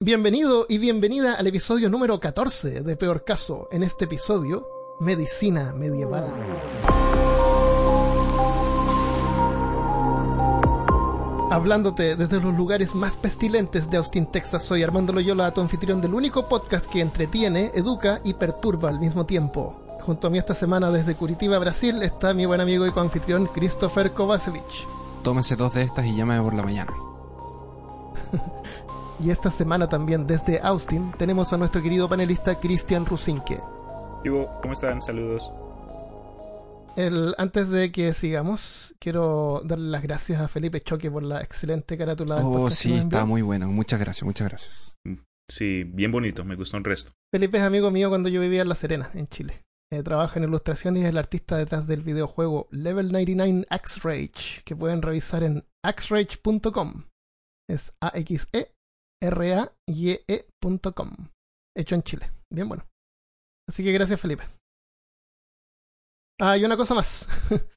Bienvenido y bienvenida al episodio número 14 de Peor Caso. En este episodio, Medicina Medieval. Hablándote desde los lugares más pestilentes de Austin, Texas, soy Armando Loyola, tu anfitrión del único podcast que entretiene, educa y perturba al mismo tiempo. Junto a mí esta semana desde Curitiba, Brasil, está mi buen amigo y coanfitrión Christopher Kovacevic. Tómese dos de estas y llámame por la mañana. Y esta semana también desde Austin tenemos a nuestro querido panelista Cristian Rusinque. ¿cómo están? Saludos. El, antes de que sigamos, quiero darle las gracias a Felipe Choque por la excelente carátula. Oh, sí, está muy bueno. Muchas gracias, muchas gracias. Sí, bien bonito, me gustó un resto. Felipe es amigo mío cuando yo vivía en La Serena, en Chile. Eh, trabaja en ilustración y es el artista detrás del videojuego Level 99 Axe Rage, que pueden revisar en axrage.com. Es A-X-E-R-A-Y-E.com. Hecho en Chile. Bien bueno. Así que gracias, Felipe. Ah, y una cosa más.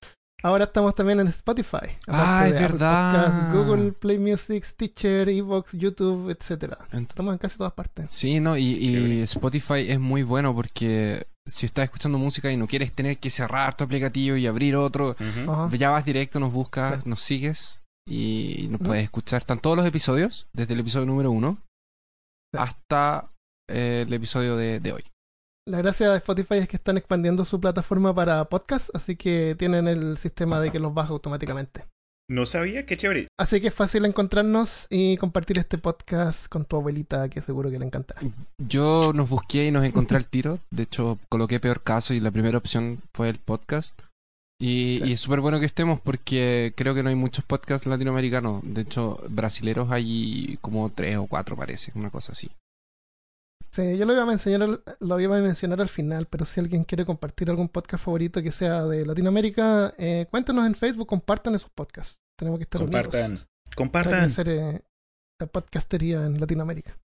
Ahora estamos también en Spotify. Ah, es verdad. Podcasts, Google Play Music, Stitcher, Evox, YouTube, etc. Ent- Estamos en casi todas partes. Sí, no, y, y. Spotify es muy bueno porque si estás escuchando música y no quieres tener que cerrar tu aplicativo y abrir otro, Ujú. Ajá. ya vas directo, nos buscas, Claro. nos sigues y nos puedes escuchar. Están todos los episodios, desde el episodio número uno hasta eh, el episodio de, de hoy. La gracia de Spotify es que están expandiendo su plataforma para podcasts, así que tienen el sistema de que los baja automáticamente. No sabía, qué chévere. Así que es fácil encontrarnos y compartir este podcast con tu abuelita, que seguro que le encantará. Yo nos busqué y nos encontré al tiro. De hecho, coloqué peor caso y la primera opción fue el podcast. Y, Sí. y es súper bueno que estemos porque creo que no hay muchos podcasts latinoamericanos. De hecho, brasileros hay como tres o cuatro, parece, una cosa así. Sí, yo lo iba a mencionar, lo iba a mencionar al final, pero si alguien quiere compartir algún podcast favorito que sea de Latinoamérica, eh, cuéntenos en Facebook, compartan esos podcasts. Tenemos que estar Compartan. unidos para Compartan. crecer eh, la podcastería en Latinoamérica.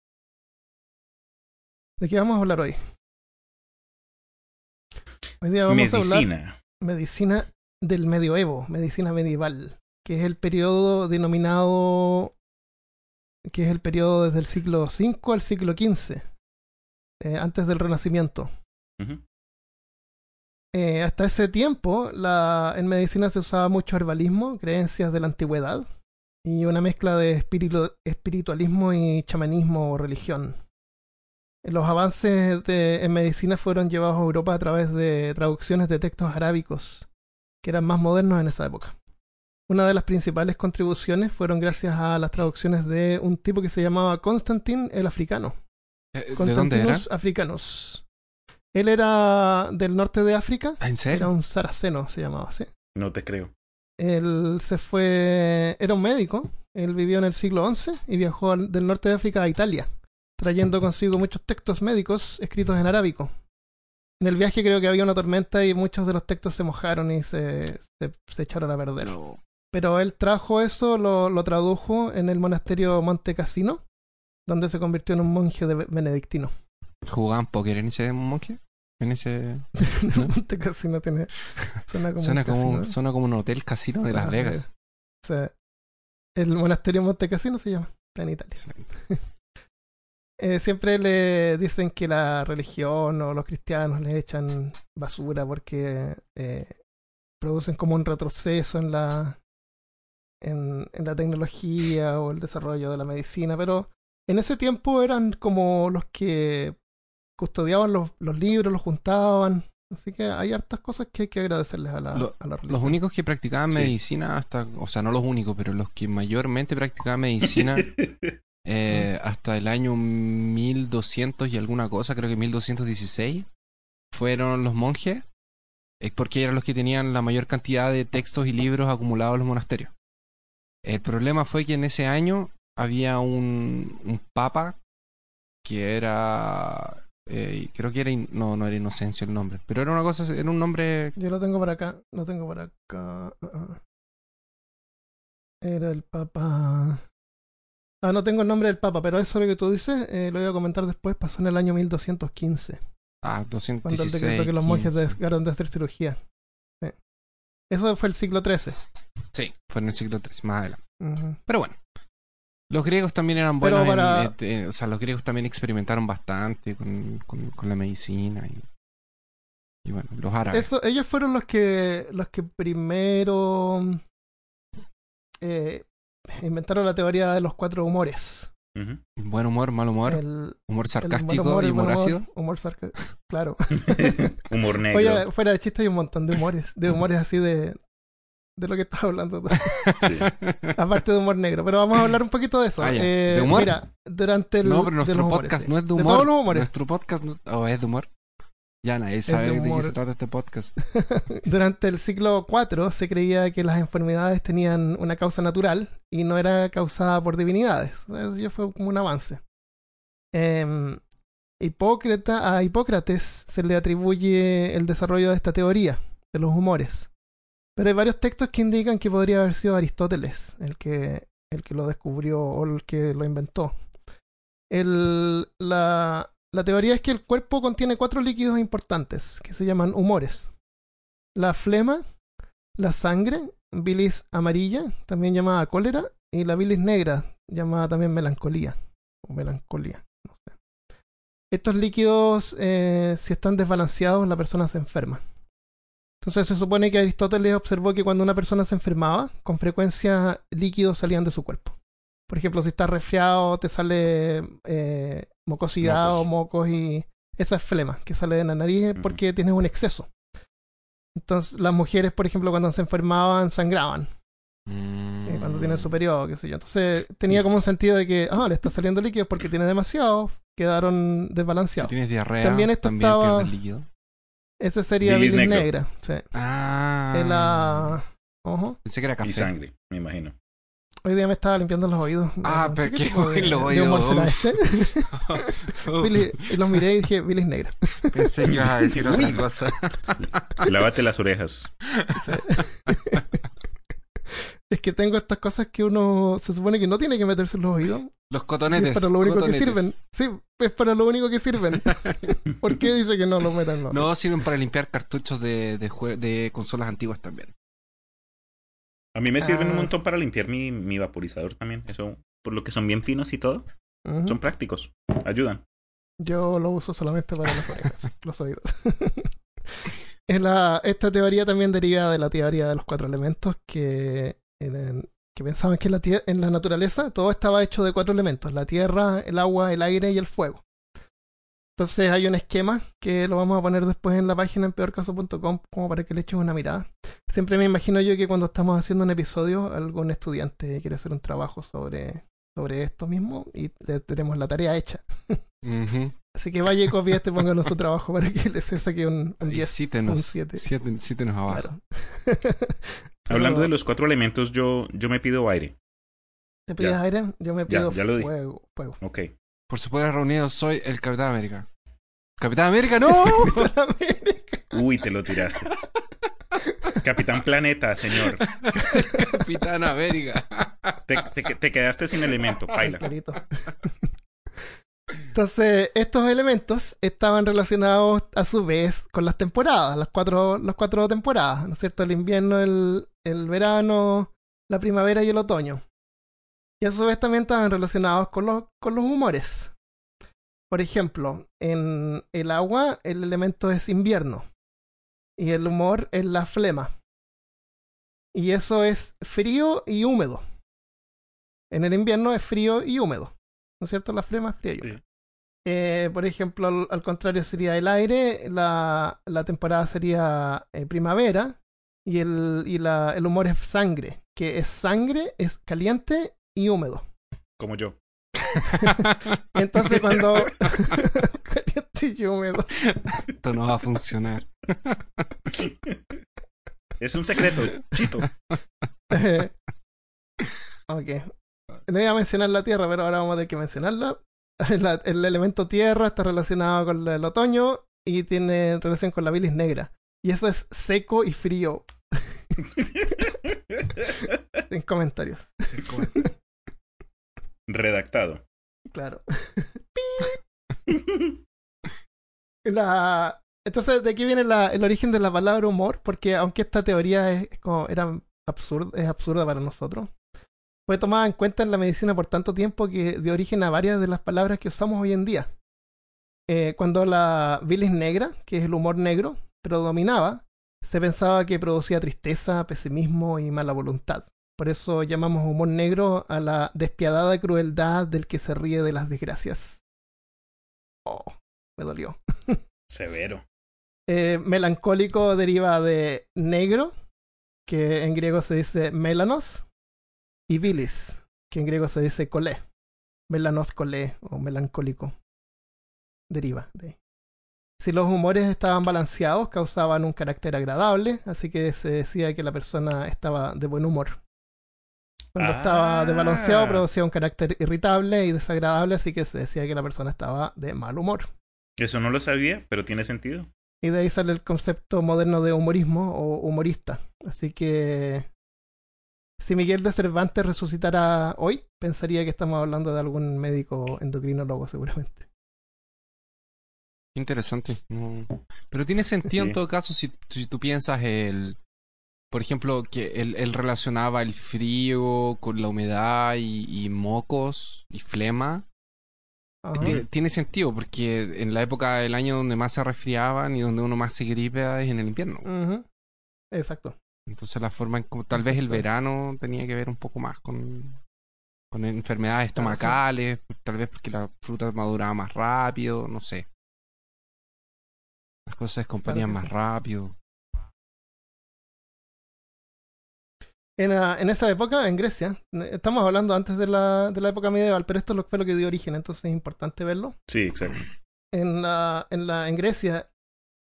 ¿De qué vamos a hablar hoy? Hoy día vamos a hablar Medicina. del medioevo, medicina medieval, que es el periodo denominado, que es el periodo desde el siglo V al siglo XV, eh, antes del Renacimiento. Eh, hasta ese tiempo, la, en medicina se usaba mucho herbalismo, creencias de la antigüedad, y una mezcla de espiritu- espiritualismo y chamanismo o religión. Los avances de- en medicina fueron llevados a Europa a través de traducciones de textos arábicos, que eran más modernos en esa época. Una de las principales contribuciones fueron gracias a las traducciones de un tipo que se llamaba Constantin el Africano. Eh, ¿De dónde era? Constantinus Africanus. Él era del norte de África, Ah, ¿En era serio? un saraceno, se llamaba así. No te creo. Él se fue, era un médico, él vivió en el siglo XI y viajó al- del norte de África a Italia, trayendo consigo muchos textos médicos escritos en arábico. En el viaje creo que había una tormenta y muchos de los textos se mojaron y se, se, se echaron a perder. Pero él trajo eso, lo, lo tradujo en el monasterio Monte Cassino, donde se convirtió en un monje de benedictino. ¿Jugaban póker en ese monje? En ese... Monte Cassino tiene, suena como Suena un como, casino. suena como un hotel casino de Las Ah, Vegas. O sea, el monasterio Monte Cassino se llama, en Italia. Eh, siempre le dicen que la religión o los cristianos le echan basura porque eh, producen como un retroceso en la en, en la tecnología o el desarrollo de la medicina, pero en ese tiempo eran como los que custodiaban los, los libros, los juntaban, así que hay hartas cosas que hay que agradecerles a la, Lo- a la religión. Los únicos que practicaban Sí. medicina hasta, o sea, no los únicos, pero los que mayormente practicaban medicina eh, hasta el año 1200 y alguna cosa, creo que 1216, fueron los monjes, eh, porque eran los que tenían la mayor cantidad de textos y libros acumulados en los monasterios. El problema fue que en ese año había un, un papa que era, eh, creo que era, no, no era Inocencio el nombre, pero era una cosa, era un nombre Yo lo tengo por acá, lo tengo por acá. Era el Papa. Ah, no tengo el nombre del Papa, pero eso lo que tú dices, eh, lo voy a comentar después, pasó en el año 1215, Ah, cuando 216. el decreto que los monjes 15. dejaron de hacer cirugía. Sí. Eso fue el siglo XIII. Sí, fue en el siglo III, más adelante. Pero bueno, Los griegos también eran Pero buenos, en- este, o sea, los griegos también experimentaron bastante con, con- con la medicina y, y bueno, los árabes. Eso, ellos fueron los que los que primero eh, inventaron la teoría de los cuatro humores. Buen humor, mal humor, El, humor sarcástico humor, y humor humor, ácido. humor sarca- Claro. Humor negro. Oye, fuera de chiste hay un montón de humores, de humores así de de lo que estás hablando tú. Sí. aparte de humor negro, pero vamos a hablar un poquito de eso. Ah. Eh, ¿De humor? Mira, durante el no, pero nuestro humores, podcast no es de De humor. todos los humores. Nuestro podcast no, o es de humor. Ya nadie sabe de de, qué se trata este podcast. Durante el siglo IV se creía que las enfermedades tenían una causa natural y no era causada por divinidades. Eso ya fue como un avance. Em, Hipócrata, a Hipócrates se le atribuye el desarrollo de esta teoría de los humores. Pero hay varios textos que indican que podría haber sido Aristóteles el que, el que lo descubrió o el que lo inventó. El- la, la teoría es que el cuerpo contiene cuatro líquidos importantes que se llaman humores. La flema, la sangre, bilis amarilla, también llamada cólera, y la bilis negra, llamada también melancolía o melancolía. no sé. Estos líquidos, eh, si están desbalanceados, la persona se enferma. Entonces se supone que Aristóteles observó que cuando una persona se enfermaba, con frecuencia líquidos salían de su cuerpo. Por ejemplo, si estás resfriado, te sale eh, mucosidad Mocos. o mocos y esa es flema que sale de la nariz Ujú. porque tienes un exceso. Entonces las mujeres, por ejemplo, cuando se enfermaban, sangraban eh, cuando tienen su periodo, qué sé yo. Entonces tenía como un sentido de que, ah, le está saliendo líquidos porque tiene demasiado, quedaron Si desbalanceados. tienes diarrea, También también, esto estaba- pierdes líquido. Ese sería Bilis negra. Sí. Ah. En la- Ojo. Pensé que era café. Y sangre, me imagino. Hoy día me estaba limpiando los oídos. Ah, Eh, pero qué los de humor oídos, este? Y los miré y dije, bilis negra. Pensé que ibas a decir otra cosa. Lávate las orejas. Es que tengo estas cosas que uno se supone que no tiene que meterse en los oídos. Los cotonetes. es para lo único cotonetes. que sirven. Sí, es para lo único que sirven. ¿Por qué dice que no lo metan? No. No, sirven para limpiar cartuchos de, de consolas antiguas también. A mí me sirven un Ah. montón para limpiar mi, mi vaporizador también. Eso, por lo que son bien finos y todo, son prácticos. Ayudan. Yo lo uso solamente para las orejas, los oídos. En la- esta teoría también deriva de la teoría de los cuatro elementos que, en- que pensaban que en la, en la naturaleza todo estaba hecho de cuatro elementos, la tierra, el agua, el aire y el fuego. Entonces hay un esquema que lo vamos a poner después en la página en peorcaso.com como para que le eches una mirada. Siempre me imagino yo que cuando estamos haciendo un episodio algún estudiante quiere hacer un trabajo sobre, sobre esto mismo y le tenemos la tarea hecha. Así que vaya y copie este, póngalo en su trabajo para que le se saque un, un Y 10. cítenos. un siete. siete- Cítenos abajo. Claro. Hablando de los cuatro elementos, yo, yo me pido aire. ¿Te pides ya. aire? Yo me pido ya lo di. fuego. fuego. Ok. Por su poder reunido, soy el Capitán América. ¡Capitán América, no! Uy, te lo tiraste. Capitán Planeta, señor. Capitán América. Te, te- te quedaste sin elemento, paila. Entonces, estos elementos estaban relacionados a su vez con las temporadas, las cuatro, las cuatro temporadas, ¿no es cierto? El invierno, el, el verano, la primavera y el otoño. Y a su vez también estaban relacionados con los, con los humores. Por ejemplo, en el agua el elemento es invierno y el humor es la flema. Y eso es frío y húmedo. En el invierno es frío y húmedo. ¿No es cierto? La flema es fría y húmeda. Sí. Eh, por ejemplo, al, al contrario sería el aire, la, la temporada sería eh, primavera y, el, y la, el humor es sangre, que es sangre, es caliente y húmedo. Como yo. Entonces cuando... caliente y húmedo. Esto no va a funcionar. Es un secreto, chito. ok. No iba a mencionar la tierra, pero ahora vamos a tener que mencionarla. La- el elemento tierra está relacionado con el otoño y tiene relación con la bilis negra. Y eso es seco y frío. Sin comentarios. Redactado. Claro. La... Entonces, ¿de aquí viene la- el origen de la palabra humor? Porque aunque esta teoría es, era absurda, es absurda para nosotros, fue tomada en cuenta en la medicina por tanto tiempo que dio origen a varias de las palabras que usamos hoy en día. Eh, cuando la bilis negra, que es el humor negro, predominaba, se pensaba que producía tristeza, pesimismo y mala voluntad. Por eso llamamos humor negro a la despiadada crueldad del que se ríe de las desgracias. Oh, me dolió. Severo. Eh, melancólico deriva de negro, que en griego se dice melanos, y bilis, que en griego se dice colé. Melanos colé o melancólico. Deriva de. Si los humores estaban balanceados, causaban un carácter agradable, así que se decía que la persona estaba de buen humor. Cuando estaba desbalanceado, Ah. producía un carácter irritable y desagradable, así que se decía que la persona estaba de mal humor. Eso no lo sabía, pero tiene sentido. Y de ahí sale el concepto moderno de humorismo o humorista. Así que si Miguel de Cervantes resucitara hoy, pensaría que estamos hablando de algún médico endocrinólogo seguramente. Interesante. Pero tiene sentido en todo caso si, si tú piensas el... Por ejemplo, que él, él relacionaba el frío con la humedad y, y mocos y flema. Tiene, tiene sentido porque en la época del año donde más se resfriaban y donde uno más se gripa es en el invierno. Exacto. Entonces la forma en como tal vez el verano tenía que ver un poco más con, con enfermedades Claro, sí. estomacales, tal vez porque la fruta maduraba más rápido, no sé. Las cosas se descomponían que más sí. rápido. En, ah, en esa época, en Grecia, estamos hablando antes de la, de la época medieval, pero esto es lo- fue lo que dio origen, entonces es importante verlo. Sí, exacto. en, la, en, la, en Grecia,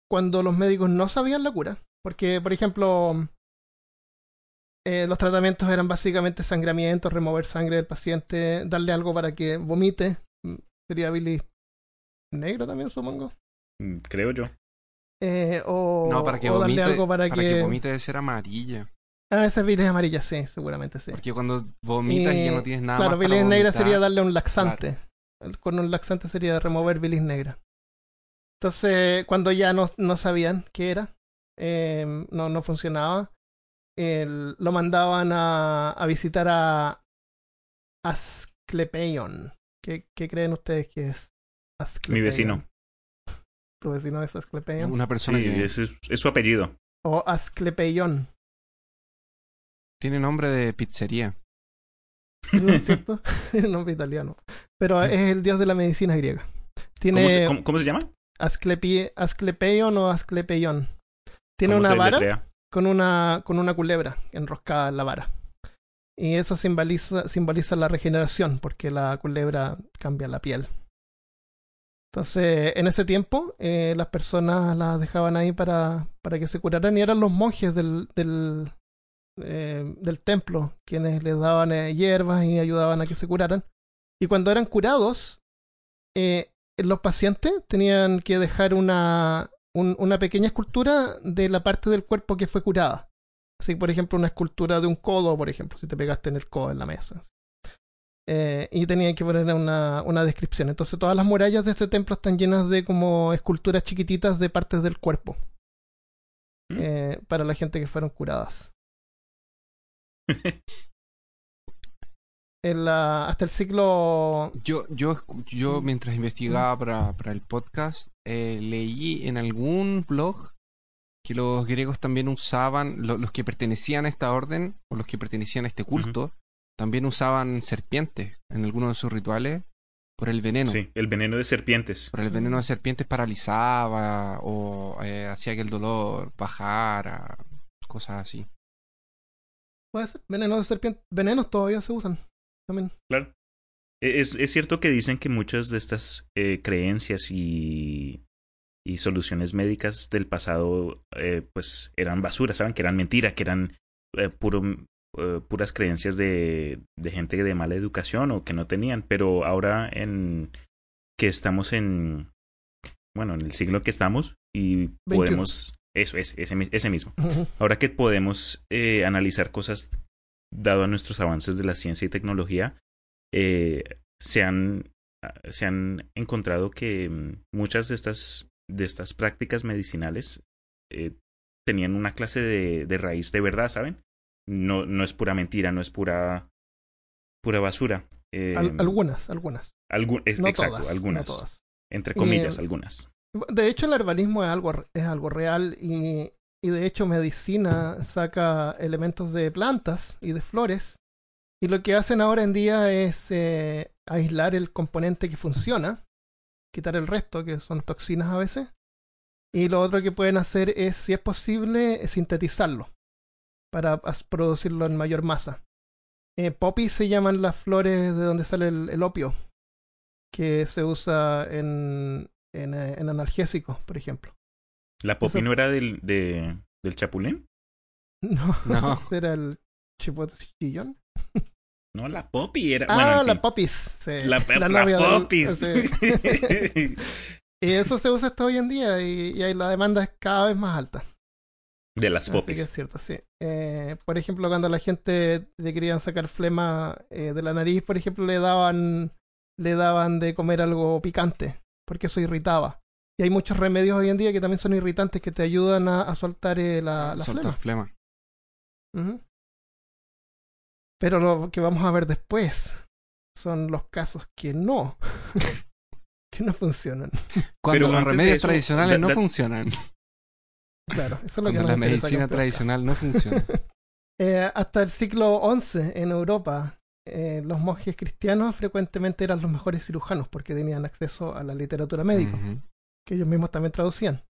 cuando los médicos no sabían la cura, porque, por ejemplo, eh, los tratamientos eran básicamente sangramientos, remover sangre del paciente, darle algo para que vomite, mm, sería bilis negro también, supongo. Mm, Creo yo. Eh, o, no, para que o darle vomite, algo para, que... vomite debe ser amarilla. Ah, esa es bilis amarilla, sí, seguramente sí. Porque cuando vomitas y ya no tienes nada Claro, más para bilis negra sería darle un laxante. Con un laxante sería remover bilis negra. Entonces, cuando ya no, no sabían qué era, eh, no, no funcionaba, el- lo mandaban a, a visitar a Asclepeion. ¿Qué, ¿Qué creen ustedes que es Asclepeion? Mi vecino. ¿Tu vecino es Asclepeion? Una Sí, persona que ese es, es su apellido. O Asclepeion, tiene nombre de pizzería. ¿no es cierto? el nombre italiano. Pero es el dios de la medicina griega. Tiene... ¿Cómo se, cómo- cómo se llama? Asclepi- Asclepeion o Asclepeion. Tiene ¿Cómo una vara con una, con una culebra enroscada en la vara. Y eso simboliza, simboliza la regeneración, porque la culebra cambia la piel. Entonces, en ese tiempo, eh, las personas las dejaban ahí para, para que se curaran y eran los monjes del, del, eh, del templo quienes les daban eh, hierbas y ayudaban a que se curaran. Y cuando eran curados, eh, los pacientes tenían que dejar una, un- una pequeña escultura de la parte del cuerpo que fue curada. Así, por ejemplo, una escultura de un codo, por ejemplo, si te pegaste en el codo en la mesa. Eh, y tenían que poner una, una descripción. Entonces, todas las murallas de este templo están llenas de como esculturas chiquititas de partes del cuerpo. ¿Mm? eh, para la gente que fueron curadas. En la- hasta el siglo Yo, yo, yo mientras investigaba para, para el podcast, eh, leí en algún blog que los griegos también usaban, lo- los que pertenecían a esta orden o los que pertenecían a este culto, también usaban serpientes en algunos de sus rituales por el veneno. Sí, el veneno de serpientes. Por el veneno de serpientes paralizaba o eh, hacía que el dolor bajara, cosas así. Puede ser. Venenos de serpiente. Venenos todavía se usan. También. Claro. E, Es, es cierto que dicen que muchas de estas eh, creencias y, y soluciones médicas del pasado eh, pues eran basura, ¿saben? Que eran mentira, que eran eh, puro, puras creencias de, de gente de mala educación o que no tenían. Pero ahora en que estamos en, bueno, en el siglo que estamos y 21. podemos... Eso es, ese, mi- ese mismo. Ahora que podemos eh, analizar cosas dado a nuestros avances de la ciencia y tecnología, eh, se, han, se han encontrado que mm, muchas de estas, de estas prácticas medicinales eh, tenían una clase de, de raíz de verdad, ¿saben? No, no es pura mentira, no es pura pura basura. Al- algunas, algunas. algu- es- No exacto, todas. algunas. No todas. Entre comillas, algunas. De hecho, el herbalismo es algo, es algo real y, y de hecho medicina saca elementos de plantas y de flores y lo que hacen ahora en día es eh, aislar el componente que funciona, quitar el resto, que son toxinas a veces, y lo otro que pueden hacer es, si es posible, sintetizarlo para producirlo en mayor masa. Eh, poppy se llaman las flores de donde sale el, el opio, que se usa en, en, eh, en analgésicos, por ejemplo. ¿La popi no era del, de, del chapulín? No, No. era el chipotle No, la popi era. Ah, bueno, en la fin. popis. sí. La, la novia del- popis. sí. y eso se usa hasta hoy en día y, y ahí la demanda es cada vez más alta. de las Así que popis. es cierto, sí. Eh, por ejemplo, cuando la gente le querían sacar flema eh, de la nariz, por ejemplo, le daban, le daban de comer algo picante, porque eso irritaba. Y hay muchos remedios hoy en día que también son irritantes que te ayudan a, a soltar eh, la, la Soltar flema. Pero lo que vamos a ver después son los casos que no, que no funcionan. Cuando Pero los remedios eso, tradicionales no funcionan. Claro, eso es lo que Cuando nos la medicina tradicional no funciona. Eh, hasta el siglo XI en Europa, eh, los monjes cristianos frecuentemente eran los mejores cirujanos porque tenían acceso a la literatura médica, que ellos mismos también traducían.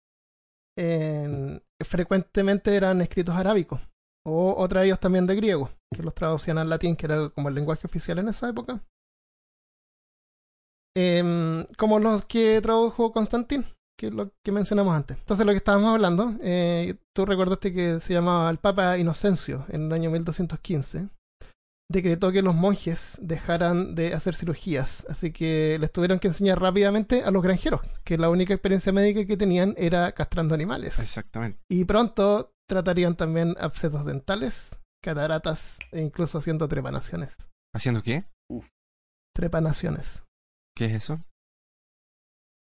En- frecuentemente eran escritos arábicos, o otra de ellos también de griego, que los traducían al latín, que era como el lenguaje oficial en esa época. Em, como los que tradujo Constantín, que es lo que mencionamos antes. Entonces, lo que estábamos hablando, eh, tú recordaste que se llamaba el Papa Inocencio en el año 1215. Decretó que los monjes dejaran de hacer cirugías, así que les tuvieron que enseñar rápidamente a los granjeros, que la única experiencia médica que tenían era castrando animales. Exactamente. Y pronto tratarían también abscesos dentales, cataratas e incluso haciendo trepanaciones. ¿Haciendo qué? Trepanaciones. ¿Qué es eso?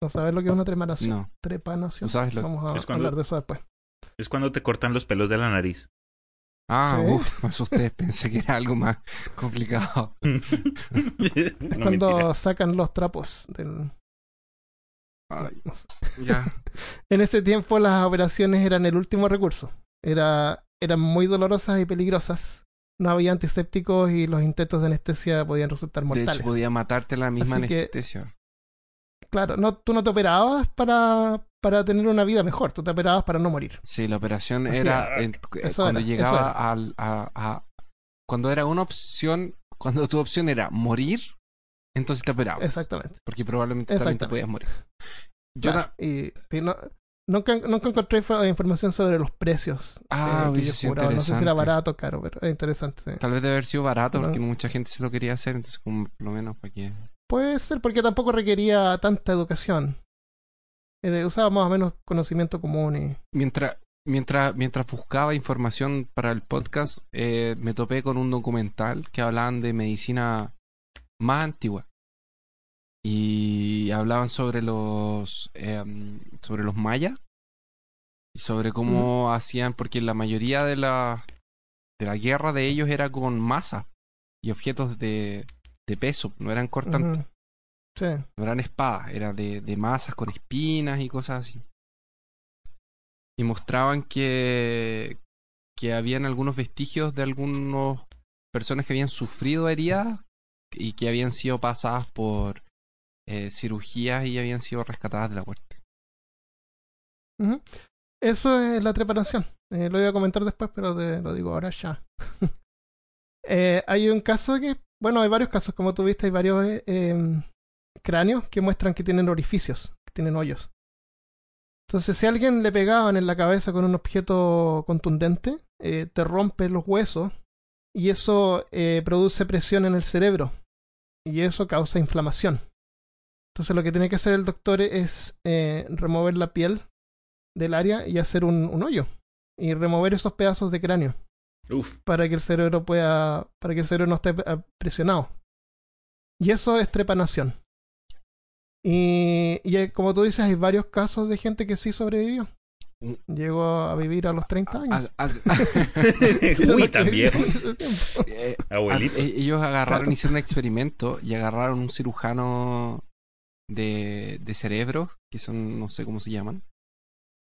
¿No sabes lo que es una trepanación? No. Trepanación. ¿Tú sabes lo Vamos a cuando- hablar de eso después. Es cuando te cortan los pelos de la nariz. Ah, ¿Sí? uff, me asusté. Pensé que era algo más complicado. Es No, cuando mentira. sacan los trapos del... Ay, no sé. ya. En ese tiempo las operaciones eran el último recurso. Era, eran muy dolorosas y peligrosas. No había antisépticos y los intentos de anestesia podían resultar De mortales. hecho, podía matarte la misma Así que- anestesia. Claro, no, tú no te operabas para, para tener una vida mejor, tú te operabas para no morir. Sí, la operación era Eso cuando era, llegaba era. al, a, a- Cuando era una opción, cuando tu opción era morir, entonces te operabas. Exactamente. Porque probablemente también te podías morir. Yo Claro, na- y, y no- nunca, nunca encontré info- información sobre los precios. Ah, eh, que cobraban. No sé si era barato o caro, pero es interesante. sí. Tal vez debe haber sido barato porque No. mucha gente se lo quería hacer, entonces como por lo menos para que... Puede ser porque tampoco requería tanta educación. Eh, usaba más o menos conocimiento común y... Mientras, mientras, mientras buscaba información para el podcast, eh, me topé con un documental que hablaban de medicina más antigua. Y hablaban sobre los em, sobre los mayas y sobre cómo hacían, porque la mayoría de la, de la guerra de ellos era con masa y objetos de, de peso, no eran cortantes. Sí. No eran espadas, era de, de masas con espinas y cosas así. Y mostraban que, que habían algunos vestigios de algunas personas que habían sufrido heridas y que habían sido pasadas por eh, cirugías y habían sido rescatadas de la muerte. Eso es la trepanación. Eh, lo iba a comentar después, pero te lo digo ahora ya. Eh, hay un caso que, bueno, hay varios casos, como tú viste, hay varios em, cráneos que muestran que tienen orificios, que tienen hoyos. Entonces, si a alguien le pegaban en la cabeza con un objeto contundente, eh, te rompe los huesos y eso eh, produce presión en el cerebro y eso causa inflamación. Entonces, lo que tiene que hacer el doctor es eh, remover la piel del área y hacer un, un hoyo y remover esos pedazos de cráneo Uf, para que el cerebro pueda para que el cerebro no esté presionado y eso es trepanación y, y eh, como tú dices hay varios casos de gente que sí sobrevivió Llegó a vivir a los 30 años. A- a- Era Uy, también. eh, Abuelitos. a- ellos agarraron, Claro. hicieron un experimento y agarraron un cirujano de, de cerebro, que son, no sé cómo se llaman,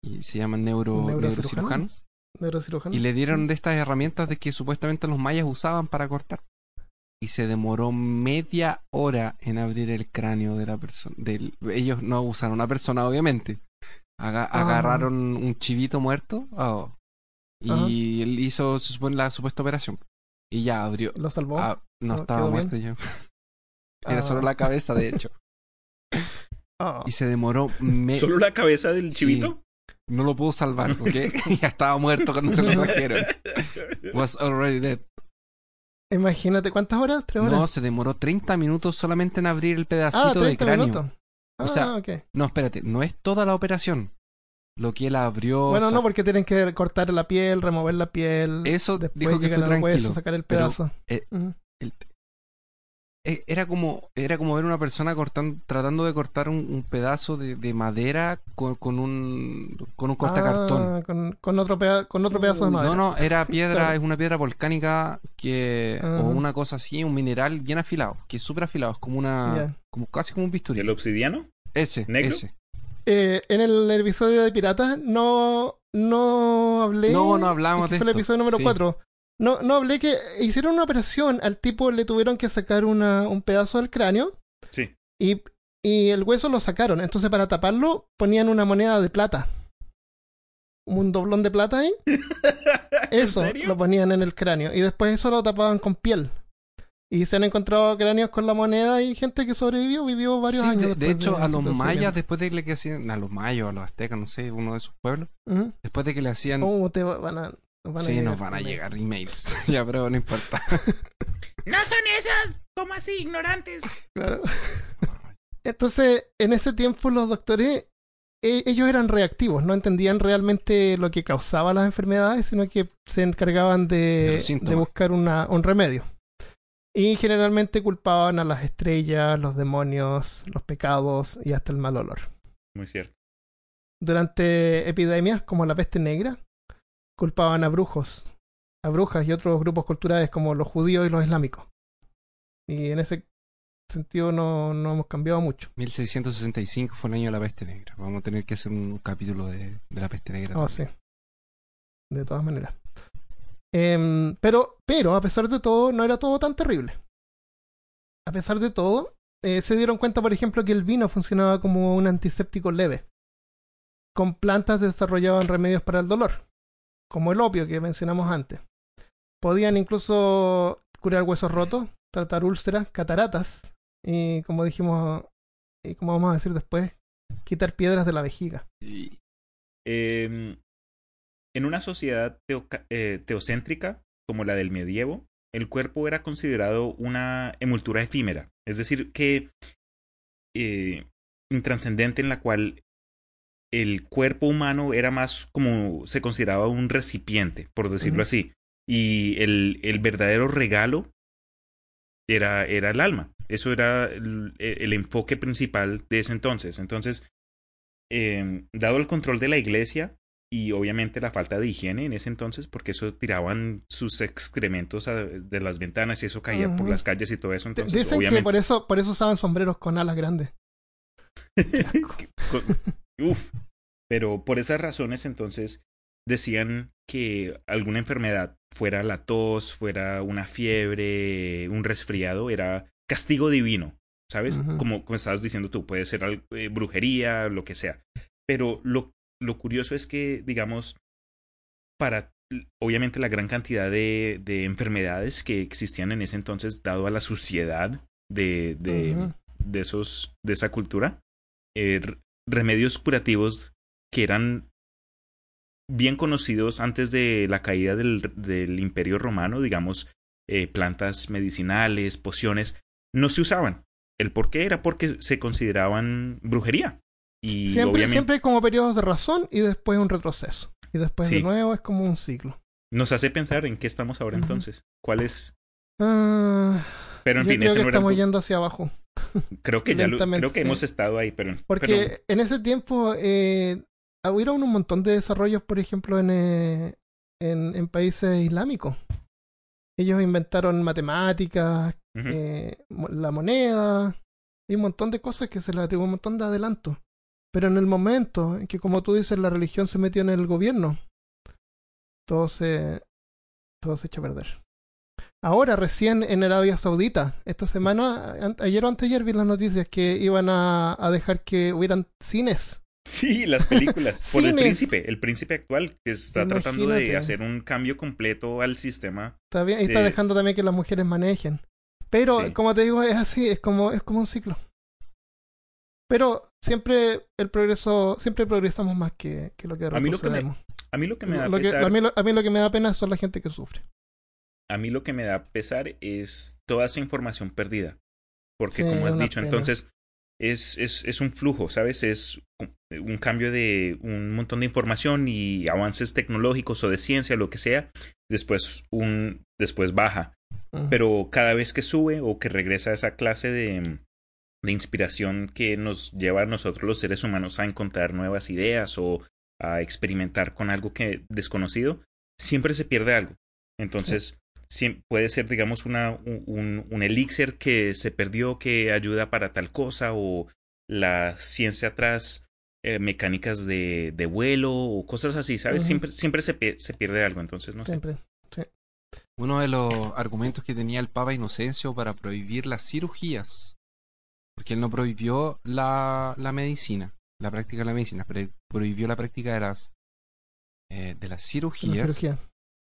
y se llaman neuro, ¿Neurocirujano? neurocirujanos, Neurocirujano. y le dieron de estas herramientas de que supuestamente los mayas usaban para cortar. Y se demoró media hora en abrir el cráneo de la persona. Del, ellos no usaron una persona, obviamente. Aga- Ah. Agarraron un chivito muerto oh, y él hizo se supone, la supuesta operación. Y ya abrió. Lo salvó. Ah, no ¿No estaba muerto ya. Era Ah. solo la cabeza, de hecho. Ah. Y se demoró. me- ¿Solo la cabeza del Sí. chivito? No lo pudo salvar, ¿ok? ya estaba muerto cuando se lo trajeron. Was already dead. Imagínate, ¿cuántas horas? ¿Tres horas? No, se demoró 30 minutos solamente en abrir el ah, pedacito de 30 cráneo. minutos. O sea, ah, ok. No, espérate, no es toda la operación. Lo que él abrió. Bueno, no, porque tienen que cortar la piel, remover la piel. Eso después dijo que fue tranquilo. sacar el pero, pedazo. eh, el- era como era como ver una persona cortando, tratando de cortar un, un pedazo de, de madera con, con un con un cortacartón. Ah, con, con otro peda- con otro pedazo de madera. No, no, era piedra, Claro. es una piedra volcánica que Ajá. o una cosa así, un mineral bien afilado, que es súper afilado, es como una Ya. como casi como un bisturí. ¿El obsidiano? Ese, ¿Negro? ese. Eh, en el episodio de Piratas no, no hablé. No, no hablamos que de fue el esto, episodio número sí. 4. No, no hablé que hicieron una operación. Al tipo le tuvieron que sacar una, un pedazo del cráneo Sí. y, y el hueso lo sacaron. Entonces, para taparlo, ponían una moneda de plata. Un doblón de plata ahí. Eso ¿En serio? lo ponían en el cráneo. Y después eso lo tapaban con piel. Y se han encontrado cráneos con la moneda y gente que sobrevivió, vivió varios Sí, años. de, de hecho, a los mayas, después de que le hacían, a los mayos, a los aztecas, no sé, uno de sus pueblos, después de que le hacían Oh, te va- van a, nos van a sí, llegar nos van a llegar emails. ya, pero no importa. No son esas, como así, ignorantes. Claro. Entonces, en ese tiempo los doctores, e- ellos eran reactivos, no entendían realmente lo que causaba las enfermedades, sino que se encargaban De de, buscar una, un remedio. Y generalmente culpaban a las estrellas, los demonios, los pecados y hasta el mal olor. Muy cierto. Durante epidemias como la peste negra, culpaban a brujos, a brujas y otros grupos culturales como los judíos y los islámicos. Y en ese sentido no, no hemos cambiado mucho. 1665 fue el año de la peste negra. Vamos a tener que hacer un capítulo de, de la peste negra. Oh, también. sí. De todas maneras. Em, pero, pero, a pesar de todo, no era todo tan terrible. A pesar de todo, eh, se dieron cuenta, por ejemplo, que el vino funcionaba como un antiséptico leve. Con plantas desarrollaban remedios para el dolor, como el opio que mencionamos antes. Podían incluso curar huesos rotos, tratar úlceras, cataratas y, como dijimos, y como vamos a decir después, quitar piedras de la vejiga. Eh, en una sociedad eh, teocéntrica como la del medievo, el cuerpo era considerado una emultura efímera, es decir, que eh, intranscendente en la cual el cuerpo humano era más como se consideraba un recipiente, por decirlo así, y el, el verdadero regalo era, era el alma. Eso era el, el enfoque principal de ese entonces. Entonces, eh, dado el control de la iglesia y obviamente la falta de higiene en ese entonces, porque eso tiraban sus excrementos a- de las ventanas y eso caía por las calles y todo eso. Entonces, Dicen obviamente, que por eso, por eso usaban sombreros con alas grandes. uf, pero por esas razones entonces decían que alguna enfermedad, fuera la tos, fuera una fiebre, un resfriado, era castigo divino, ¿sabes? Como, como estabas diciendo tú, puede ser eh, brujería, lo que sea. Pero lo, lo curioso es que, digamos, para obviamente la gran cantidad de, de enfermedades que existían en ese entonces, dado a la suciedad de, de, de esos, de esa cultura, eh, remedios curativos que eran bien conocidos antes de la caída del, del imperio romano, digamos, eh, plantas medicinales, pociones, no se usaban. El por qué era porque se consideraban brujería. Y Siempre, obviamente siempre hay como periodos de razón y después un retroceso. Y después de nuevo es como un ciclo. nos hace pensar en qué estamos ahora entonces. ¿Cuál es? Ah, Pero en yo fin, creo ese que no era estamos yendo hacia abajo. Creo que ya lo- creo que sí. hemos estado ahí, pero Porque pero- en ese tiempo eh, hubieron un montón de desarrollos, por ejemplo, en, eh, en, en países islámicos. Ellos inventaron matemáticas, eh, la moneda y un montón de cosas que se les atribuye un montón de adelanto. Pero en el momento en que, como tú dices, la religión se metió en el gobierno, todo se, todo se echa a perder. Ahora, recién en Arabia Saudita, esta semana, an- ayer o anteayer vi las noticias que iban a, a dejar que hubieran cines. Sí, las películas. Por el príncipe, el príncipe actual, que está tratando de hacer un cambio completo al sistema. Está bien, y está dejando también que las mujeres manejen. Pero, Sí. como te digo, es así, es como, es como un ciclo. Pero siempre el progreso, siempre progresamos más que, que lo que A mí lo que me retrocedemos. A mí lo que me da Lo que- pesar, a, mí, lo- a mí lo que me da pena son la gente que sufre. a mí lo que me da pesar es toda esa información perdida. Porque Sí, como has dicho, pena. entonces es, es, es un flujo, ¿sabes? Es un- cambio de un montón de información y avances tecnológicos o de ciencia, lo que sea. Después un después baja. Pero cada vez que sube o que regresa esa clase de, de inspiración que nos lleva a nosotros los seres humanos a encontrar nuevas ideas o a experimentar con algo que desconocido, siempre se pierde algo. Entonces, puede ser, digamos, una, un, un- un elixir que se perdió que ayuda para tal cosa o la ciencia atrás, eh, mecánicas de, de vuelo o cosas así, ¿sabes? Siempre, siempre se, se pierde algo, entonces no sé. Siempre. Uno de los argumentos que tenía el Papa Inocencio para prohibir las cirugías, porque él no prohibió la, la medicina, la práctica de la medicina, pero prohibió la práctica de las, eh, de las La cirugías, cirugía.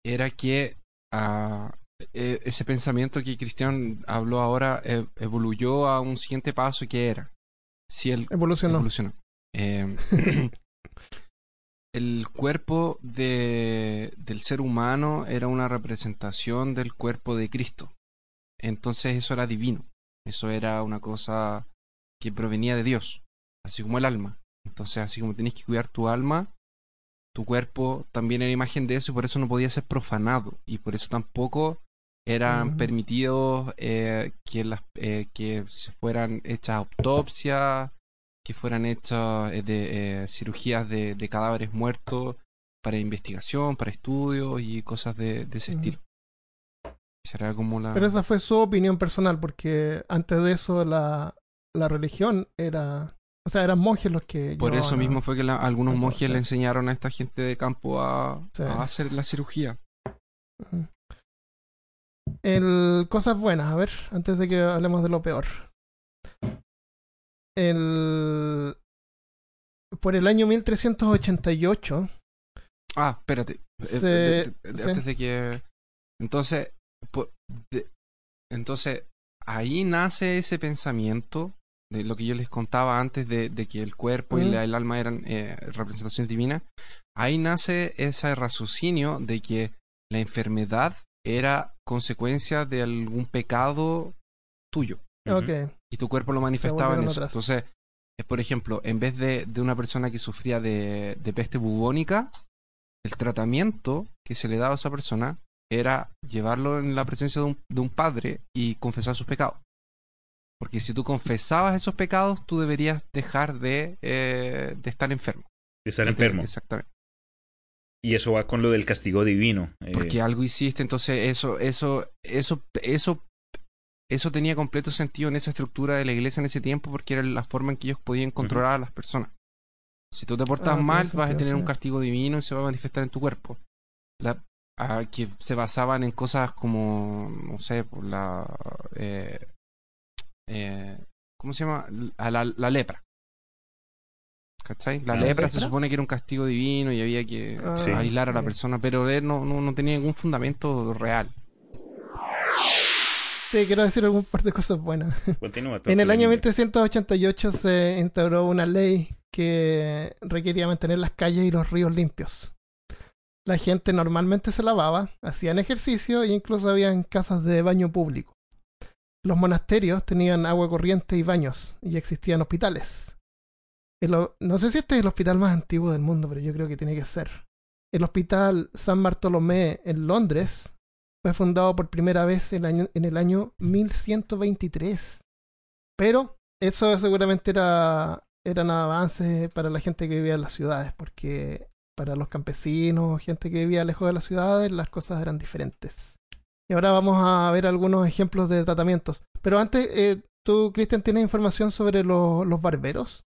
era que ah, eh, ese pensamiento que Cristian habló ahora eh, evoluyó a un siguiente paso que era, si el Evolucionó. evolucionó. Eh, el cuerpo de, del ser humano era una representación del cuerpo de Cristo. Entonces eso era divino. Eso era una cosa que provenía de Dios, así como el alma. Entonces, así como tienes que cuidar tu alma, tu cuerpo también era imagen de eso y por eso no podía ser profanado. Y por eso tampoco eran Ujú. permitidos eh, que, las, eh, que se fueran hechas autopsias, que fueran hechas eh, de, eh, cirugías de, de cadáveres muertos para investigación, para estudios y cosas de, de ese estilo. Esa era como la... Pero esa fue su opinión personal, porque antes de eso la, la religión era. O sea, eran monjes los que. Por eso a- mismo fue que la- algunos monjes sí. le enseñaron a esta gente de campo a, Sí. a hacer la cirugía. El, cosas buenas, a ver, antes de que hablemos de lo peor. El, por el año 1388, Ah, espérate. Eh, Se- de- de- de- sí. Antes de que. Entonces. de- entonces, ahí nace ese pensamiento de lo que yo les contaba antes de, de que el cuerpo y la- el alma eran eh, representaciones divinas. Ahí nace ese raciocinio de que la enfermedad era consecuencia de algún pecado tuyo. Ujú. ok, y tu cuerpo lo manifestaba en eso. atrás. Entonces, eh, por ejemplo, en vez de, de una persona que sufría de, de peste bubónica, el tratamiento que se le daba a esa persona era llevarlo en la presencia de un, de un padre y confesar sus pecados. Porque si tú confesabas esos pecados, tú deberías dejar de, eh, de estar enfermo. De estar enfermo. Exactamente. Y eso va con lo del castigo divino. eh, Porque algo hiciste, entonces eso, eso, eso, eso, eso tenía completo sentido en esa estructura de la iglesia en ese tiempo porque era la forma en que ellos podían controlar a las personas. Si tú te portas Ah, tiene mal, vas a tener sí. un castigo divino y se va a manifestar en tu cuerpo. La, que se basaban en cosas como, no sé, por la, eh, eh, ¿cómo se llama? A la, la lepra. ¿Cachai? La ¿La lepra se supone que era un castigo divino y había que Ah, Sí. aislar a la persona, pero él no, no, no tenía ningún fundamento real. Sí, quiero decir algún par de cosas buenas. Continúa. En el año Linda. 1388 se instauró una ley que requería mantener las calles y los ríos limpios. La gente normalmente se lavaba, hacían ejercicio e incluso habían casas de baño público. Los monasterios tenían agua corriente y baños, y existían hospitales. El no sé si este es el hospital más antiguo del mundo, pero yo creo que tiene que ser. El hospital San Bartolomé en Londres fue fundado por primera vez en el año, en el año 1123. Pero eso seguramente era eran avances para la gente que vivía en las ciudades, porque para los campesinos, gente que vivía lejos de las ciudades, las cosas eran diferentes. Y ahora vamos a ver algunos ejemplos de tratamientos. Pero antes, eh, tú, Cristian, ¿tienes información sobre lo- los barberos?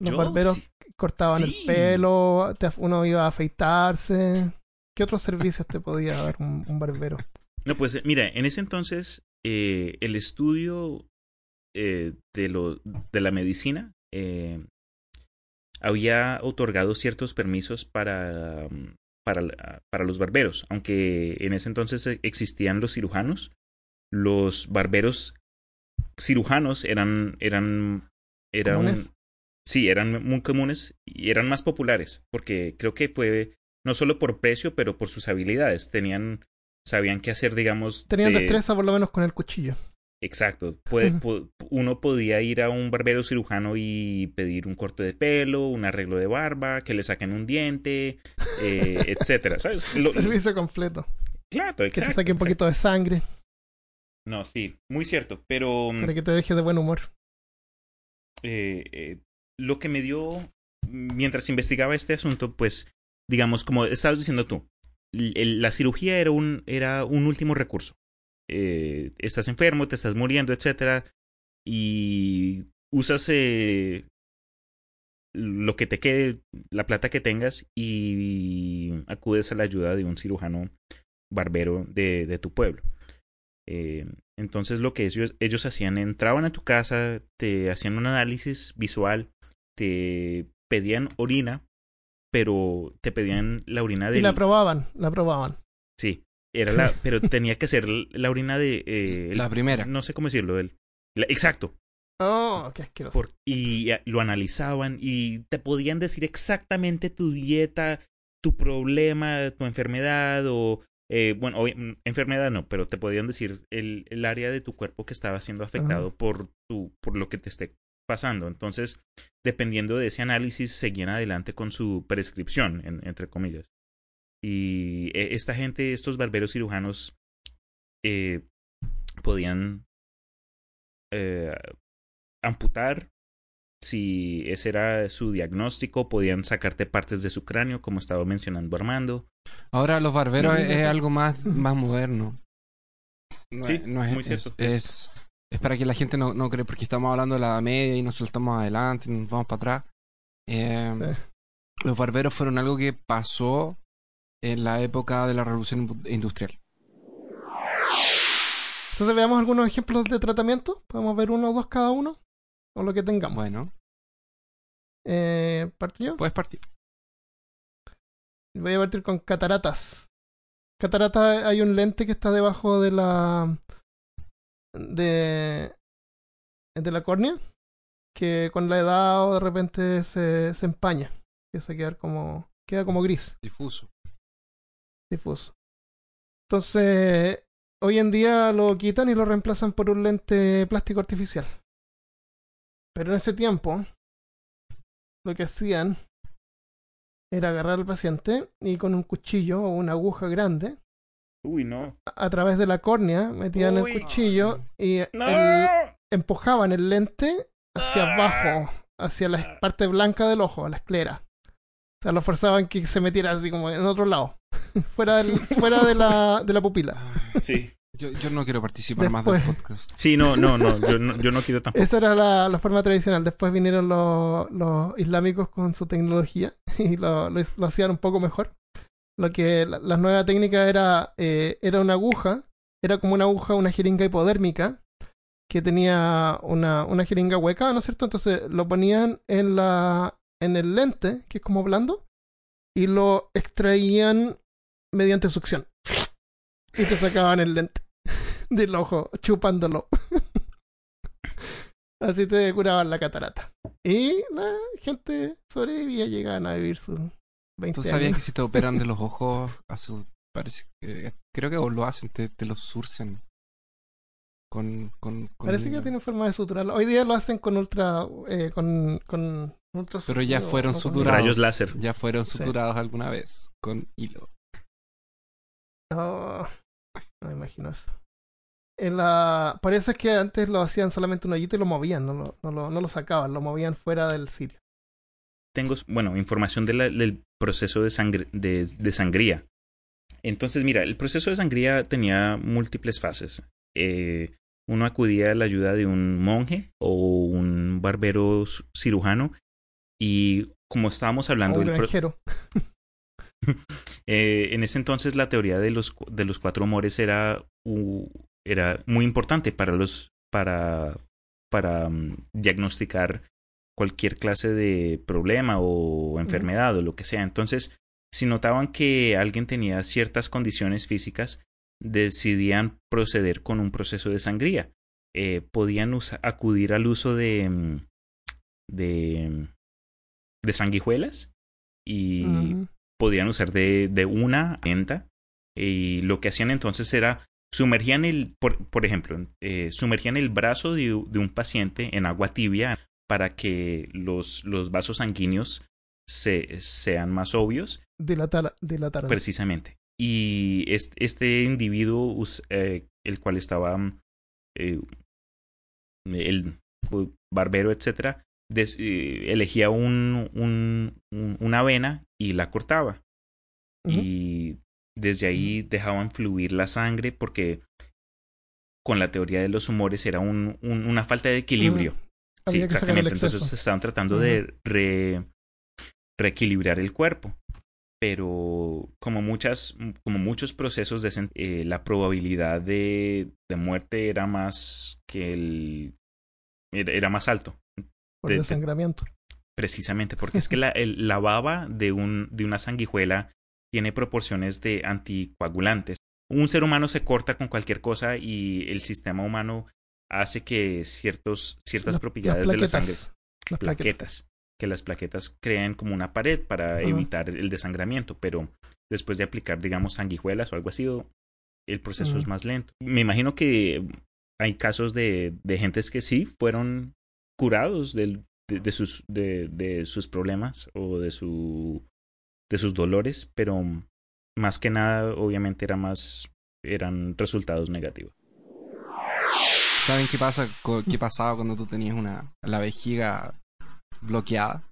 Los Yo barberos sí. cortaban el pelo, te- uno iba a afeitarse. ¿Qué otros servicios te podía dar un, un barbero? No, pues eh, mira, en ese entonces eh, el estudio eh, de, lo, de la medicina eh, había otorgado ciertos permisos para, mm, para, para los barberos, aunque en ese entonces eh, existían los cirujanos, los barberos cirujanos eran, eran, eran ¿Comunes? sí, eran muy comunes y eran más populares, porque creo que fue no solo por precio, pero por sus habilidades. Tenían, sabían qué hacer, digamos. Tenían de- destreza por lo menos con el cuchillo. Exacto. Puede- po- uno podía ir a un barbero cirujano y pedir un corte de pelo, un arreglo de barba, que le saquen un diente, eh, etcétera. ¿Sabes? Lo- Servicio completo. claro, Que exacto. te saque un exacto. poquito de sangre No, sí, muy cierto. Pero mm, para que te deje de buen humor. eh, eh, lo que me dio mientras investigaba este asunto, pues, digamos, como estabas diciendo tú, la cirugía era un, era un último recurso. Eh, estás enfermo, te estás muriendo, etcétera, y usas eh, lo que te quede, la plata que tengas, y acudes a la ayuda de un cirujano barbero de, de tu pueblo. Eh, entonces lo que ellos, ellos hacían, entraban a tu casa, te hacían un análisis visual, te pedían orina, pero te pedían la orina Y del... la probaban, la probaban. Sí, era la, pero tenía que ser la orina de... eh, el- La primera. No sé cómo decirlo, el, la- exacto. Oh, qué asqueroso. Por- y lo analizaban y te podían decir exactamente tu dieta, tu problema, tu enfermedad o... eh, bueno, obvi- mm, enfermedad no, pero te podían decir el, el área de tu cuerpo que estaba siendo afectado por, tu, por lo que te esté pasando. Entonces, dependiendo de ese análisis, seguían adelante con su prescripción, en- entre comillas. Y eh, esta gente, estos barberos cirujanos, eh, podían eh, amputar si ese era su diagnóstico, podían sacarte partes de su cráneo, como estaba mencionando Armando. Ahora los barberos No, es, no, es no. algo más, más moderno. No Sí, es, no es, muy es- cierto. Es, es para que la gente no, no cree, porque estamos hablando de la Edad media y nos saltamos adelante, nos vamos para atrás. Eh, Sí. Los barberos fueron algo que pasó en la época de la revolución indu- industrial. Entonces veamos algunos ejemplos de tratamiento. Podemos ver uno o dos cada uno. O lo que tengamos. Bueno, Eh, ¿Parto yo? puedes partir. Voy a partir con cataratas. Catarata hay un lente que está debajo de la de de la córnea que con la edad o de repente se, se empaña. Empieza a quedar como queda como gris, Difuso. difuso. Entonces, hoy en día lo quitan y lo reemplazan por un lente plástico artificial. Pero en ese tiempo lo que hacían era agarrar al paciente y con un cuchillo o una aguja grande Uy, no. a través de la córnea metían Uy. el cuchillo y ¡No! el- empujaban el lente hacia Ah. abajo, hacia la parte blanca del ojo, a la esclera. O sea, lo forzaban que se metiera así como en otro lado, fuera, del- fuera de, la, de la pupila. Sí. Yo, yo no quiero participar más Después- del podcast. Sí, no, no, no. Yo no, yo no quiero tampoco. Esa era la, la forma tradicional. Después vinieron los, los islámicos con su tecnología y lo, lo, lo hacían un poco mejor. Lo que la, nueva técnica era, eh, era una aguja, era como una aguja, una jeringa hipodérmica que tenía una, una jeringa hueca, ¿no es cierto? Entonces lo ponían en, la, en el lente, que es como blando, y lo extraían mediante succión. Y te sacaban el lente del ojo, chupándolo. Así te curaban la catarata. Y la gente sobrevivía, llegaban a vivir sus 20 ¿Tú sabías que si te operan de los ojos, a su, parece que, creo que lo hacen, te, te los surcen. Con, con, con Parece que tienen forma de suturar. Hoy día lo hacen con ultra... Eh, con, con ultra Pero ya fueron o suturados. Rayos láser. Ya fueron Sí. suturados alguna vez con hilo. Oh, no me imagino eso. En la... Parece que antes lo hacían solamente un hoyito y lo movían, no lo, no lo, no lo sacaban, lo movían fuera del sitio. Tengo, bueno, información de la- del proceso de, sangre, de, de sangría. Entonces, mira, el proceso de sangría tenía múltiples fases. Eh, uno acudía a la ayuda de un monje o un barbero cirujano y como estábamos hablando un granjero. eh, en ese entonces la teoría de los, de los cuatro humores era, era muy importante para los para, para mm, diagnosticar cualquier clase de problema o enfermedad o lo que sea. Entonces, si notaban que alguien tenía ciertas condiciones físicas, decidían proceder con un proceso de sangría. Eh, podían acudir al uso de, mm, de, de sanguijuelas y podían usar de, de una lenta y lo que hacían entonces era sumergían el por, por ejemplo eh, sumergían el brazo de, de un paciente en agua tibia para que los, los vasos sanguíneos se, sean más obvios Dilatar, dilatar. precisamente. Y este, este individuo eh, el cual estaba eh, el barbero etcétera des- eh, elegía un, un- un- una vena y la cortaba. Y desde ahí dejaban fluir la sangre porque con la teoría de los humores era un, un- una falta de equilibrio. Sí, Había que exactamente. exceso. Entonces estaban tratando de re- reequilibrar el cuerpo. Pero como muchas, como muchos procesos de eh, la probabilidad de, de muerte era más que el era, era más alto. por de- de- desangramiento. Precisamente, porque es que la, el- la baba de, un, de una sanguijuela tiene proporciones de anticoagulantes. Un ser humano se corta con cualquier cosa y el sistema humano hace que ciertos, ciertas propiedades de la sangre. Las plaquetas. que las plaquetas crean como una pared para evitar el desangramiento, pero después de aplicar, digamos, sanguijuelas o algo así, el proceso es más lento. Me imagino que hay casos de, de gentes que sí fueron curados del, de, de sus, de, de sus problemas o de, su, de sus dolores, pero más que nada, obviamente, era más, eran resultados negativos. ¿Saben qué pasa qué pasaba cuando tú tenías una la vejiga bloqueada?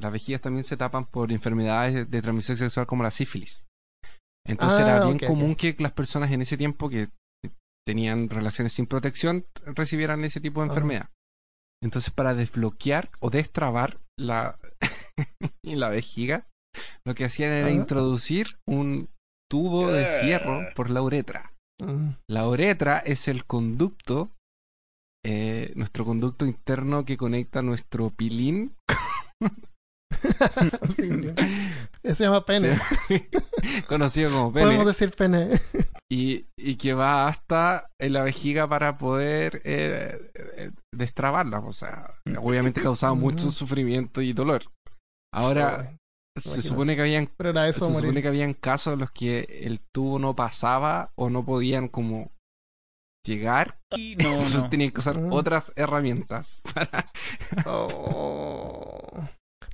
Las vejigas también se tapan por enfermedades de- de transmisión sexual como la sífilis. Entonces Ah, era bien ok, ok. común que las personas en ese tiempo que tenían relaciones sin protección recibieran ese tipo de Ah. enfermedad. Entonces para desbloquear o destrabar la la vejiga, lo que hacían era Ah. introducir un tubo de fierro por la uretra. Mm. La uretra es el conducto, eh, nuestro conducto interno que conecta nuestro pilín. Se llama pene. conocido como Podemos pene, decir pene. y, y que va hasta en la vejiga para poder eh, eh, destrabarla. O sea, obviamente causaba mucho sufrimiento y dolor. Ahora, se supone que habían Pero era eso se morir. supone que habían casos en los que el tubo no pasaba o no podían como llegar. Y no, Entonces no. tenían que usar Mm. otras herramientas para Oh.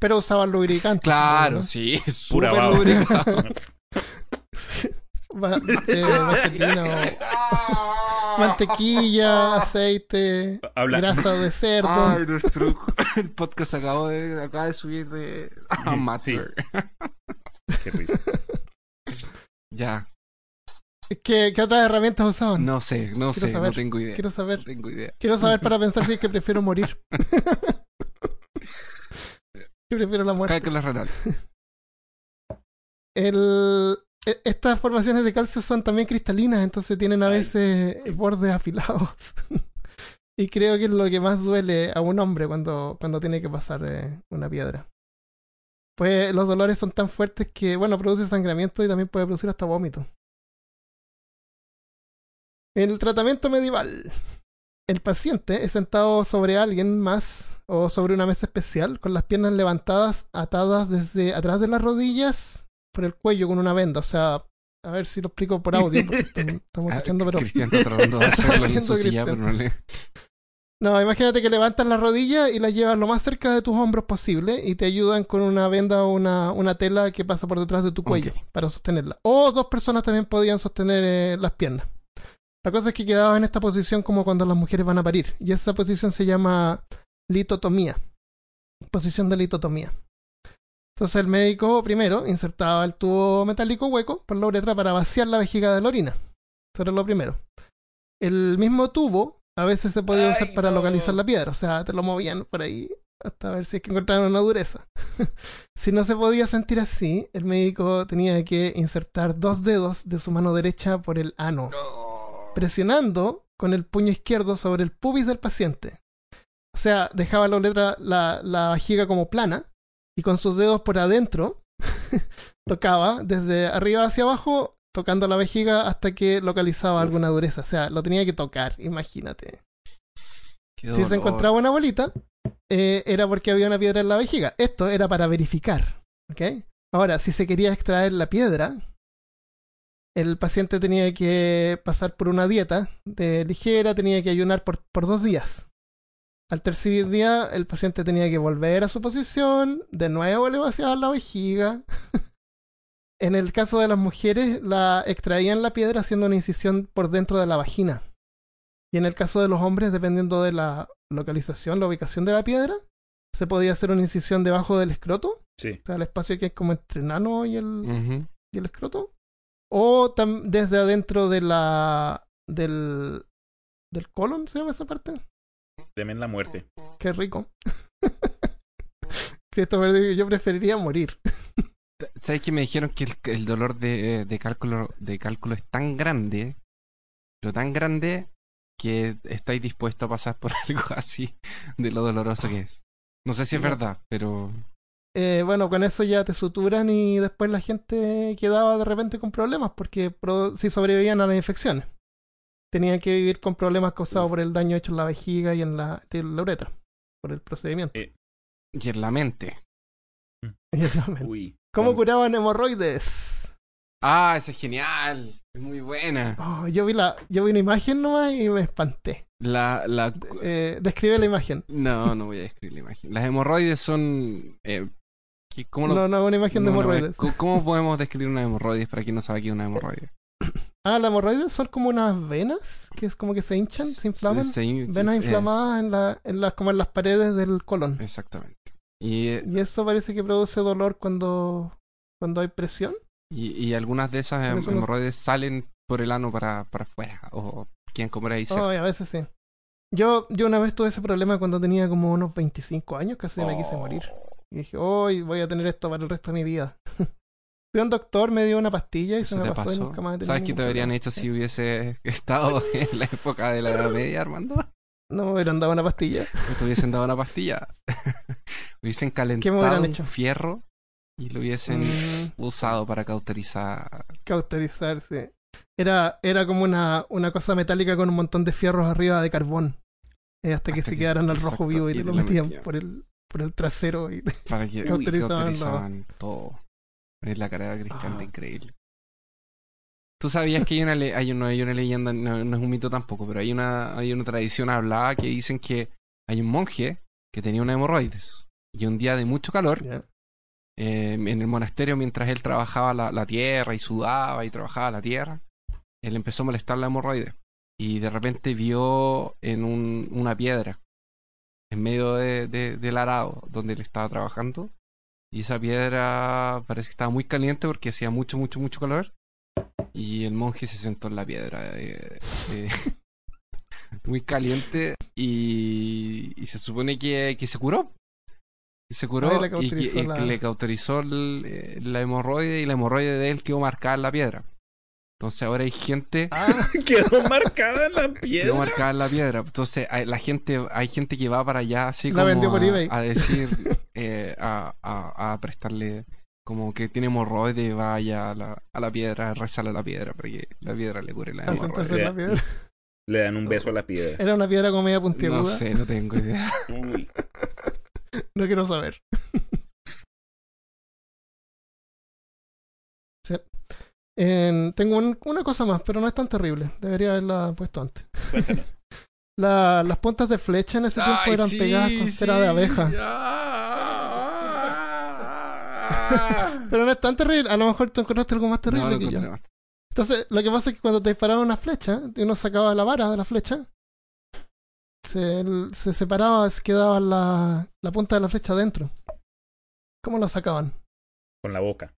Pero usaban lubricante. Claro, supongo, sí, Pura. ¿no? Va- eh, vaselina o mantequilla, aceite, Habla- grasa de cerdo. Ay, nuestro el podcast acabó de, acaba de subir de amateur. Qué risa. Ya, ¿Qué, qué otras herramientas usaban? no sé, no Quiero sé, saber, no tengo idea. Quiero No saber. tengo idea. Quiero saber para pensar si es que prefiero morir. que prefiero la muerte. Cálculos renal. El, estas formaciones de calcio son también cristalinas, entonces tienen a veces bordes afilados. y creo que es lo que más duele a un hombre cuando, cuando tiene que pasar eh, una piedra. Pues los dolores son tan fuertes que, bueno, produce sangramiento y también puede producir hasta vómito. El tratamiento medieval. El paciente es sentado sobre alguien más o sobre una mesa especial con las piernas levantadas, atadas desde atrás de las rodillas por el cuello con una venda. O sea, a ver si lo explico por audio, estamos Ah, escuchando, pero... Cristian está tratando de hacerlo en Haciendo su silla, Cristian. pero no le. No, imagínate que levantas las rodillas y las llevas lo más cerca de tus hombros posible y te ayudan con una venda o una, una tela que pasa por detrás de tu cuello para sostenerla. O dos personas también podían sostener eh, las piernas. La cosa es que quedaba en esta posición como cuando las mujeres van a parir. Y esa posición se llama litotomía. Posición de litotomía. Entonces el médico primero insertaba el tubo metálico hueco por la uretra para vaciar la vejiga de la orina. Eso era lo primero. El mismo tubo a veces se podía usar Ay, para no. localizar la piedra. O sea, te lo movían por ahí hasta ver si es que encontraban una dureza. si no se podía sentir así, el médico tenía que insertar dos dedos de su mano derecha por el ano, presionando con el puño izquierdo sobre el pubis del paciente. O sea, dejaba la, uretra, la, la vejiga como plana y con sus dedos por adentro tocaba desde arriba hacia abajo, tocando la vejiga hasta que localizaba alguna dureza. O sea, lo tenía que tocar, imagínate. Si se encontraba una bolita, eh, era porque había una piedra en la vejiga. Esto era para verificar. ¿ok? Ahora, si se quería extraer la piedra, el paciente tenía que pasar por una dieta de ligera, tenía que ayunar por, por dos días. Al tercer día, el paciente tenía que volver a su posición, de nuevo le vaciaban la vejiga. en el caso de las mujeres, la extraían la piedra haciendo una incisión por dentro de la vagina. Y en el caso de los hombres, dependiendo de la localización, la ubicación de la piedra, se podía hacer una incisión debajo del escroto, Sí. o sea, el espacio que es como entre el ano y el, y el escroto, o desde adentro de la del del colon, ¿se llama esa parte? Temen la muerte. Qué rico. Christopher dijo, yo preferiría morir. ¿Sabes que me dijeron que el, dolor de, de cálculo de cálculo es tan grande, pero tan grande que estáis dispuestos a pasar por algo así de lo doloroso que es? No sé si es verdad, pero Eh, bueno, con eso ya te suturan y después la gente quedaba de repente con problemas porque pro- si sobrevivían a las infecciones. Tenían que vivir con problemas causados Uf. por el daño hecho en la vejiga y en la, en la uretra, por el procedimiento. Eh. y en la mente. Y en la mente. Uy. ¿Cómo curaban hemorroides? Ah, esa es genial, es muy buena. Oh, yo, vi la, yo vi una imagen nomás y me espanté. La, la, Eh, describe la imagen. no, no voy a describir la imagen. Las hemorroides son, eh, ¿qué- ¿cómo lo- No, no, una imagen de no, hemorroides. ¿cómo- ¿Cómo podemos describir una hemorroides para quien no sabe qué es una hemorroide? Ah, las hemorroides son como unas venas que es como que se hinchan, se inflaman. Se- se- Venas inflamadas en, la, en las, como en las paredes del colon. Exactamente. Y, eh, Y eso parece que produce dolor cuando, cuando hay presión. y, y algunas de esas hem- hemorroides salen por el ano para, para afuera o quieren comer ahí cerca. Ay, a veces sí. Yo, yo una vez tuve ese problema cuando tenía como unos 25 años, casi me quise morir. Y dije, hoy voy a tener esto para el resto de mi vida. Fui a un doctor, me dio una pastilla y se ¿Eso me pasó, y pasó? nunca más he ¿Sabes qué te habrían hecho si hubiese estado en la época de la Edad Media, Armando? No me hubieran dado una pastilla. ¿No te hubiesen dado una pastilla? hubiesen calentado un hecho? fierro y lo hubiesen Mm, usado para cauterizar. cauterizar, sí. Era, era como una, una cosa metálica con un montón de fierros arriba de carbón. Eh, hasta que se que- quedaran al rojo vivo y, y te lo metían metían. por el, por el trasero. Y... Para que Cauterizaban cauterizaban todo. Es la carrera cristiana Ah. increíble. Tú sabías que hay una, le- hay una, hay una leyenda, no, no es un mito tampoco, pero hay una, hay una tradición hablada que dicen que hay un monje que tenía una hemorroides. Y un día de mucho calor, eh, en el monasterio, mientras él trabajaba la, la tierra y sudaba y trabajaba la tierra, él empezó a molestar la hemorroide. Y de repente vio en un- una piedra, en medio de- de- del arado donde él estaba trabajando. Y esa piedra parece que estaba muy caliente porque hacía mucho, mucho, mucho calor. Y el monje se sentó en la piedra. eh, eh, muy caliente. Y, y se supone que, que se curó. Y se curó y que, y le cauterizó el- eh, la hemorroide y la hemorroide de él quedó marcada en la piedra. Entonces ahora hay gente Ah, Quedó marcada en la quedó piedra. marcada en la piedra. Entonces hay, la gente, hay gente que va para allá así La como vendió por a, eBay. a decir, eh, a, a, a prestarle como que tiene hemorroide, vaya a la, a la piedra, a rezarle a la piedra para que la piedra le cure la hemorroide. en la piedra. Le dan un beso a la piedra. Era una piedra con media No puntiaguda. sé, no tengo idea. Uy. No quiero saber. En- tengo un- una cosa más, pero no es tan terrible. Debería haberla puesto antes. La- las puntas de flecha en ese tiempo eran sí, pegadas con cera de abeja. Ah. Pero no es tan terrible. A lo mejor tú encontraste algo más terrible No, que yo. Entonces, lo que pasa es que cuando te disparaban una flecha, y uno sacaba la vara de la flecha, se, se separaba, se quedaba la, la punta de la flecha adentro. ¿Cómo la sacaban? Con la boca.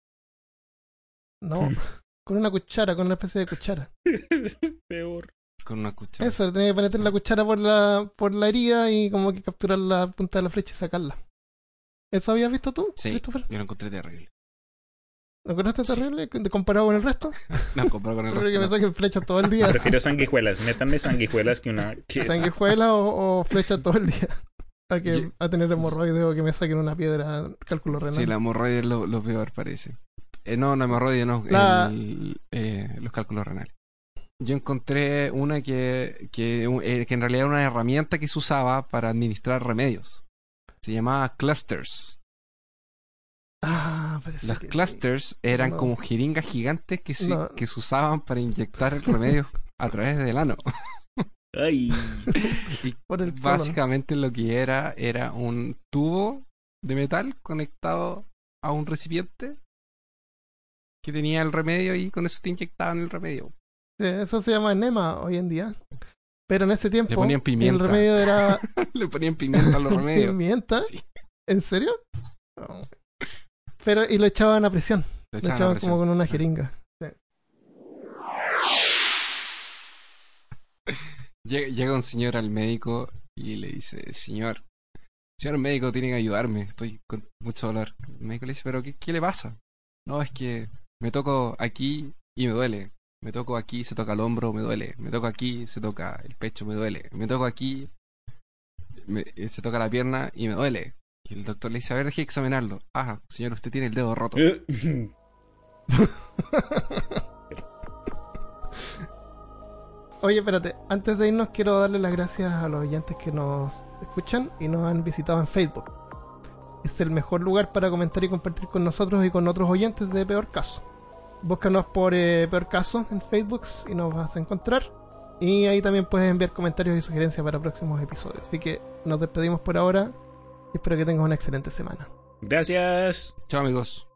No, con una cuchara, con una especie de cuchara. Peor. Con una cuchara. Eso, tenía que meter la cuchara por la, por la herida y como que capturar la punta de la flecha y sacarla. ¿Eso habías visto tú, Sí, Christopher? yo lo encontré terrible. ¿Lo encontraste Sí. terrible de- comparado con el resto? No, comparado con el creo que me resto. saquen flechas todo el día. Prefiero sanguijuelas. Métanme sanguijuelas que una. que- sanguijuela o, o flecha todo el día. A, que, Yo- a tener hemorroides o que me saquen una piedra, cálculo renal. Sí, la hemorroide es lo, lo peor, parece. Eh, no, no hemorroide, no. La- el- eh, los cálculos renales. Yo encontré una que, que, eh, que en realidad era una herramienta que se usaba para administrar remedios. Se llamaba clusters. Ah, parece Los que- clusters eran No. como jeringas gigantes que se, No. que se usaban para inyectar el remedio a través del ano. Ay. Por el colon. Básicamente lo que era era un tubo de metal conectado a un recipiente que tenía el remedio y con eso te inyectaban el remedio. Sí, eso se llama enema hoy en día. Pero en ese tiempo ponían pimienta. el remedio era Le ponían pimienta a los remedios. pimienta. Sí, ¿En serio? No. Pero y lo echaban a presión. lo echaban a echaban presión. como con una jeringa. Llega, llega un señor al médico y le dice, señor, señor médico, tiene que ayudarme, estoy con mucho dolor. El médico le dice, pero ¿qué, qué le pasa? No, es que me toco aquí y me duele. Me toco aquí, se toca el hombro, me duele. Me toco aquí, se toca el pecho, me duele. Me toco aquí, me- eh, se toca la pierna y me duele. Y el doctor le dice, a ver, deje examinarlo. Ah, señor, usted tiene el dedo roto. Oye, espérate, antes de irnos quiero darle las gracias a los oyentes que nos escuchan y nos han visitado en Facebook. Es el mejor lugar para comentar y compartir con nosotros y con otros oyentes de Peor Caso. Búscanos por eh, Peor Caso en Facebook y nos vas a encontrar. Y ahí también puedes enviar comentarios y sugerencias para próximos episodios. Así que nos despedimos por ahora y espero que tengas una excelente semana. Gracias. Chao amigos.